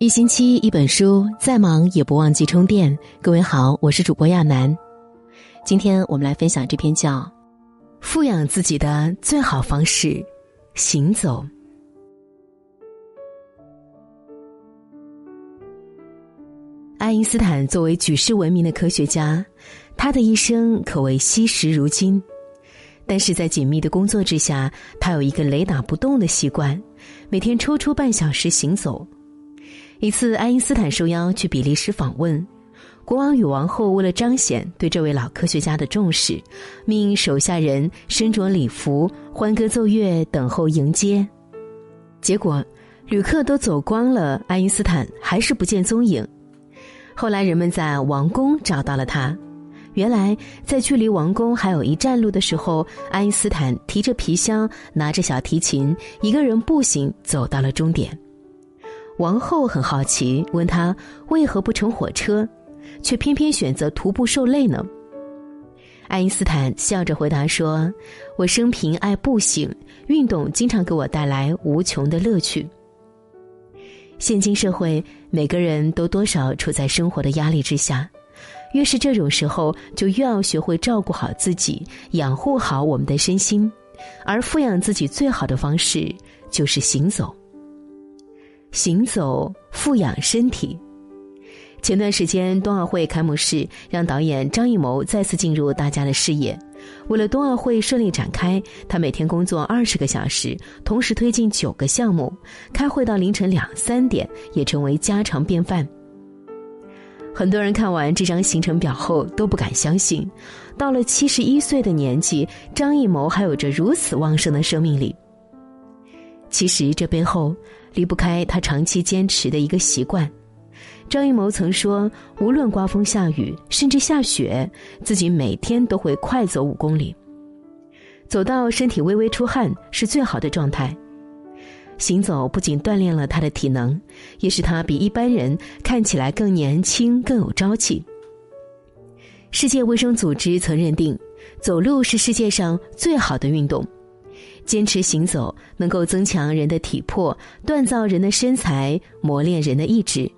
一星期一本书，再忙也不忘记充电。各位好，我是主播亚楠，今天我们来分享这篇叫《富养自己的最好方式：行走》。爱因斯坦作为举世闻名的科学家，他的一生可谓惜时如金。但是在紧密的工作之下，他有一个雷打不动的习惯，每天抽出半小时行走。一次，爱因斯坦受邀去比利时访问，国王与王后为了彰显对这位老科学家的重视，命手下人身着礼服，欢歌奏乐等候迎接。结果，旅客都走光了，爱因斯坦还是不见踪影。后来，人们在王宫找到了他。原来，在距离王宫还有一站路的时候，爱因斯坦提着皮箱，拿着小提琴，一个人步行走到了终点。王后很好奇，问他为何不乘火车，却偏偏选择徒步受累呢？爱因斯坦笑着回答说：“我生平爱步行，运动经常给我带来无穷的乐趣。”现今社会，每个人都多少处在生活的压力之下，越是这种时候，就越要学会照顾好自己，养护好我们的身心，而富养自己最好的方式就是行走。行走富养身体。前段时间冬奥会开幕式让导演张艺谋再次进入大家的视野。为了冬奥会顺利展开，他每天工作二十个小时，同时推进九个项目，开会到凌晨两三点也成为家常便饭。很多人看完这张行程表后都不敢相信，到了七十一岁的年纪，张艺谋还有着如此旺盛的生命力。其实这背后。离不开他长期坚持的一个习惯。张艺谋曾说：“无论刮风下雨，甚至下雪，自己每天都会快走五公里，走到身体微微出汗是最好的状态。行走不仅锻炼了他的体能，也使他比一般人看起来更年轻、更有朝气。”世界卫生组织曾认定，走路是世界上最好的运动。坚持行走能够增强人的体魄，锻造人的身材，磨练人的意志。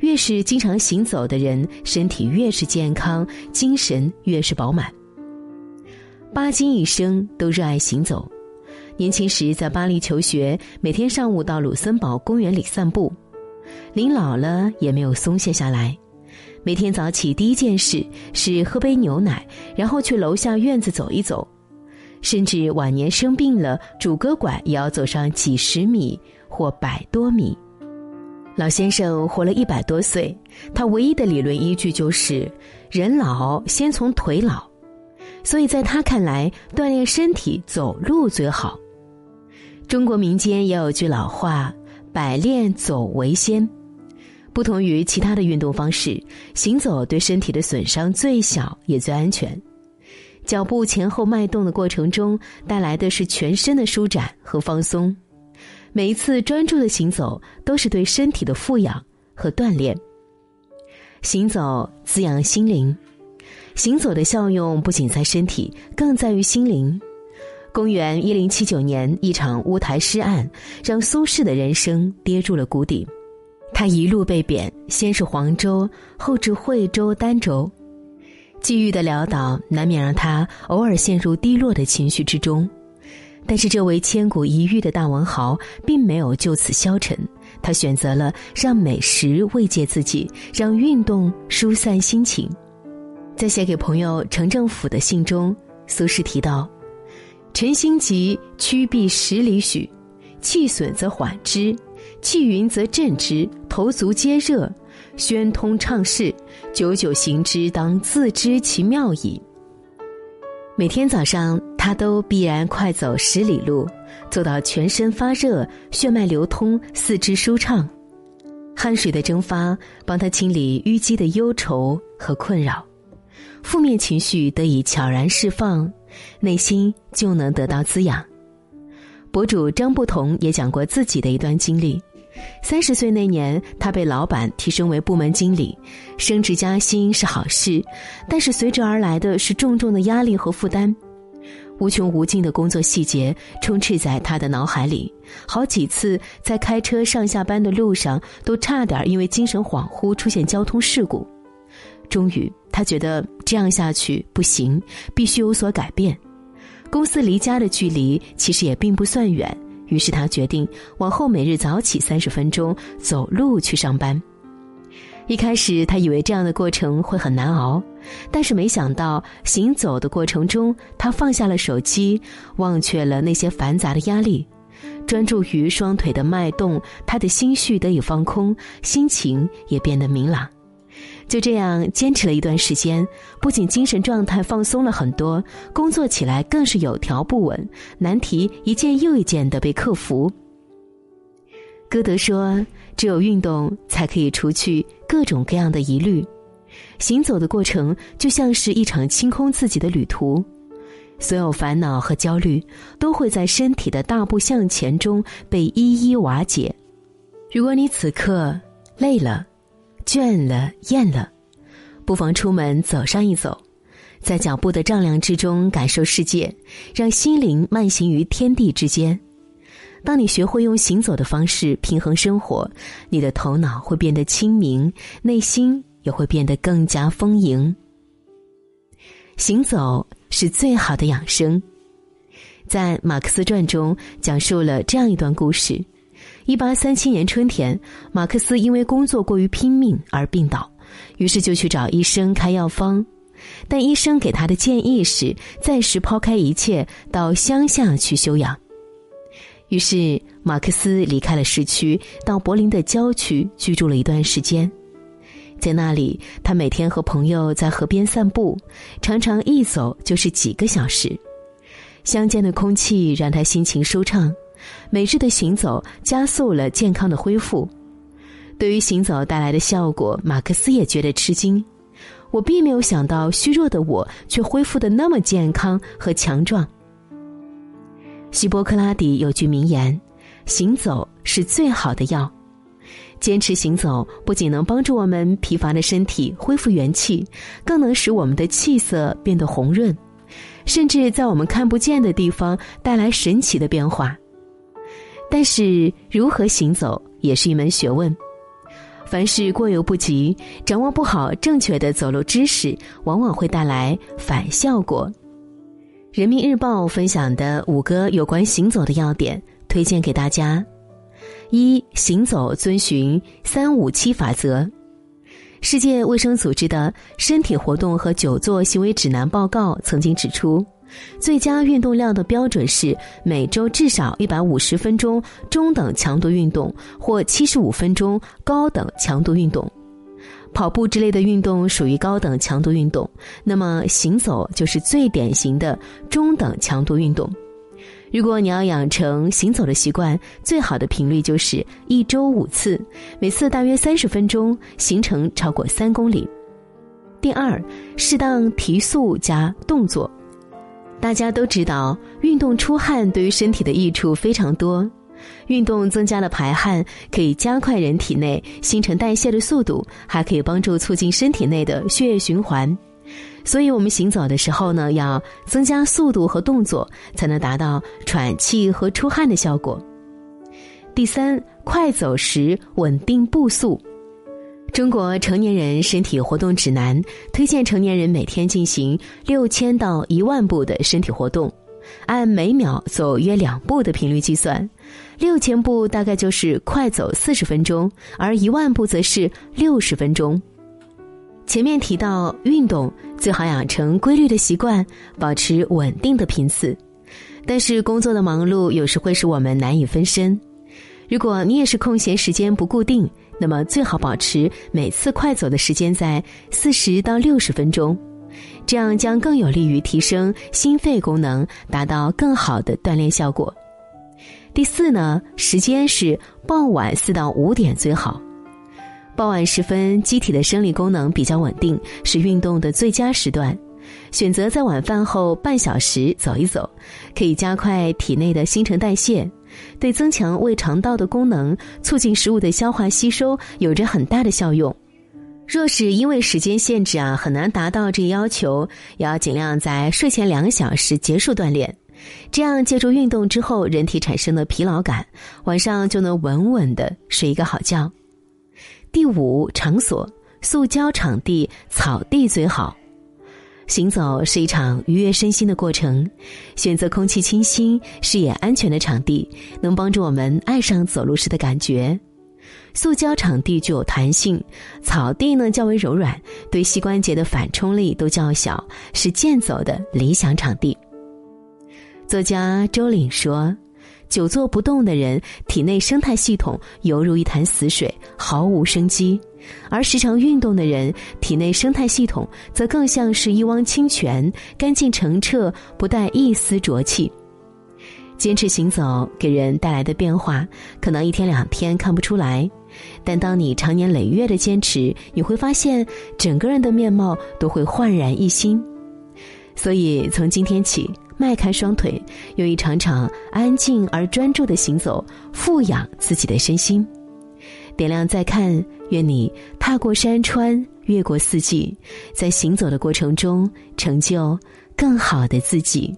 越是经常行走的人，身体越是健康，精神越是饱满。巴金一生都热爱行走，年轻时在巴黎求学，每天上午到鲁森堡公园里散步。临老了也没有松懈下来，每天早起第一件事是喝杯牛奶，然后去楼下院子走一走。甚至晚年生病了，拄个拐也要走上几十米或百多米。老先生活了一百多岁，他唯一的理论依据就是“人老先从腿老”，所以在他看来，锻炼身体走路最好。中国民间也有句老话：“百练走为先”，不同于其他的运动方式，行走对身体的损伤最小也最安全。脚步前后迈动的过程中，带来的是全身的舒展和放松。每一次专注的行走，都是对身体的富养和锻炼。行走滋养心灵，行走的效用不仅在身体，更在于心灵。公元一零七九年，一场乌台诗案让苏轼的人生跌入了谷底。他一路被贬，先是黄州，后至惠州、儋州。际遇的潦倒，难免让他偶尔陷入低落的情绪之中。但是，这位千古一遇的大文豪并没有就此消沉，他选择了让美食慰藉自己，让运动疏散心情。在写给朋友程政府的信中，苏轼提到：“晨心急，趋避十里许；气损则缓之，气匀则振之，头足皆热。”宣通畅事，久久行之，当自知其妙矣。每天早上，他都必然快走十里路，走到全身发热，血脉流通，四肢舒畅，汗水的蒸发帮他清理淤积的忧愁和困扰，负面情绪得以悄然释放，内心就能得到滋养。博主张不同也讲过自己的一段经历。三十岁那年，他被老板提升为部门经理，升职加薪是好事，但是随之而来的是重重的压力和负担。无穷无尽的工作细节充斥在他的脑海里，好几次在开车上下班的路上都差点因为精神恍惚出现交通事故。终于，他觉得这样下去不行，必须有所改变。公司离家的距离其实也并不算远，于是他决定往后每日早起三十分钟走路去上班。一开始，他以为这样的过程会很难熬，但是没想到行走的过程中，他放下了手机，忘却了那些繁杂的压力，专注于双腿的脉动，他的心绪得以放空，心情也变得明朗。就这样坚持了一段时间，不仅精神状态放松了很多，工作起来更是有条不紊，难题一件又一件的被克服。歌德说：“只有运动，才可以除去各种各样的疑虑。行走的过程就像是一场清空自己的旅途，所有烦恼和焦虑都会在身体的大步向前中被一一瓦解。如果你此刻累了，”倦了，厌了，不妨出门走上一走，在脚步的丈量之中感受世界，让心灵慢行于天地之间。当你学会用行走的方式平衡生活，你的头脑会变得清明，内心也会变得更加丰盈。行走是最好的养生。在《马克思传》中讲述了这样一段故事。一八三七年春天，马克思因为工作过于拼命而病倒，于是就去找医生开药方，但医生给他的建议是暂时抛开一切，到乡下去休养。于是马克思离开了市区，到柏林的郊区居住了一段时间，在那里，他每天和朋友在河边散步，常常一走就是几个小时，乡间的空气让他心情舒畅。每日的行走加速了健康的恢复。对于行走带来的效果，马克思也觉得吃惊。我并没有想到，虚弱的我却恢复的那么健康和强壮。希波克拉底有句名言：“行走是最好的药。”坚持行走不仅能帮助我们疲乏的身体恢复元气，更能使我们的气色变得红润，甚至在我们看不见的地方带来神奇的变化。但是，如何行走也是一门学问。凡事过犹不及，掌握不好正确的走路知识，往往会带来反效果。人民日报分享的五个有关行走的要点，推荐给大家：一、行走遵循三五七法则。世界卫生组织的身体活动和久坐行为指南报告曾经指出。最佳运动量的标准是每周至少一百五十分钟中等强度运动，或七十五分钟高等强度运动。跑步之类的运动属于高等强度运动，那么行走就是最典型的中等强度运动。如果你要养成行走的习惯，最好的频率就是一周五次，每次大约三十分钟，行程超过三公里。第二，适当提速加动作。大家都知道，运动出汗对于身体的益处非常多。运动增加了排汗，可以加快人体内新陈代谢的速度，还可以帮助促进身体内的血液循环。所以，我们行走的时候呢，要增加速度和动作，才能达到喘气和出汗的效果。第三，快走时稳定步速。中国成年人身体活动指南推荐成年人每天进行六千到一万步的身体活动，按每秒走约两步的频率计算，六千步大概就是快走四十分钟，而一万步则是六十分钟。前面提到，运动最好养成规律的习惯，保持稳定的频次，但是工作的忙碌有时会使我们难以分身。如果你也是空闲时间不固定。那么最好保持每次快走的时间在四十到六十分钟，这样将更有利于提升心肺功能，达到更好的锻炼效果。第四呢，时间是傍晚四到五点最好。傍晚时分，机体的生理功能比较稳定，是运动的最佳时段。选择在晚饭后半小时走一走，可以加快体内的新陈代谢。对增强胃肠道的功能、促进食物的消化吸收有着很大的效用。若是因为时间限制啊，很难达到这要求，也要尽量在睡前两小时结束锻炼，这样借助运动之后人体产生的疲劳感，晚上就能稳稳的睡一个好觉。第五，场所，塑胶场地、草地最好。行走是一场愉悦身心的过程，选择空气清新、视野安全的场地，能帮助我们爱上走路时的感觉。塑胶场地具有弹性，草地呢较为柔软，对膝关节的反冲力都较小，是健走的理想场地。作家周岭说：“久坐不动的人，体内生态系统犹如一潭死水，毫无生机；而时常运动的人，体内生态系统则更像是一汪清泉，干净澄澈，不带一丝浊气。”坚持行走给人带来的变化，可能一天两天看不出来，但当你长年累月的坚持，你会发现整个人的面貌都会焕然一新。所以从今天起，迈开双腿，用一场场安静而专注的行走，富养自己的身心。点亮再看，愿你踏过山川，越过四季，在行走的过程中，成就更好的自己。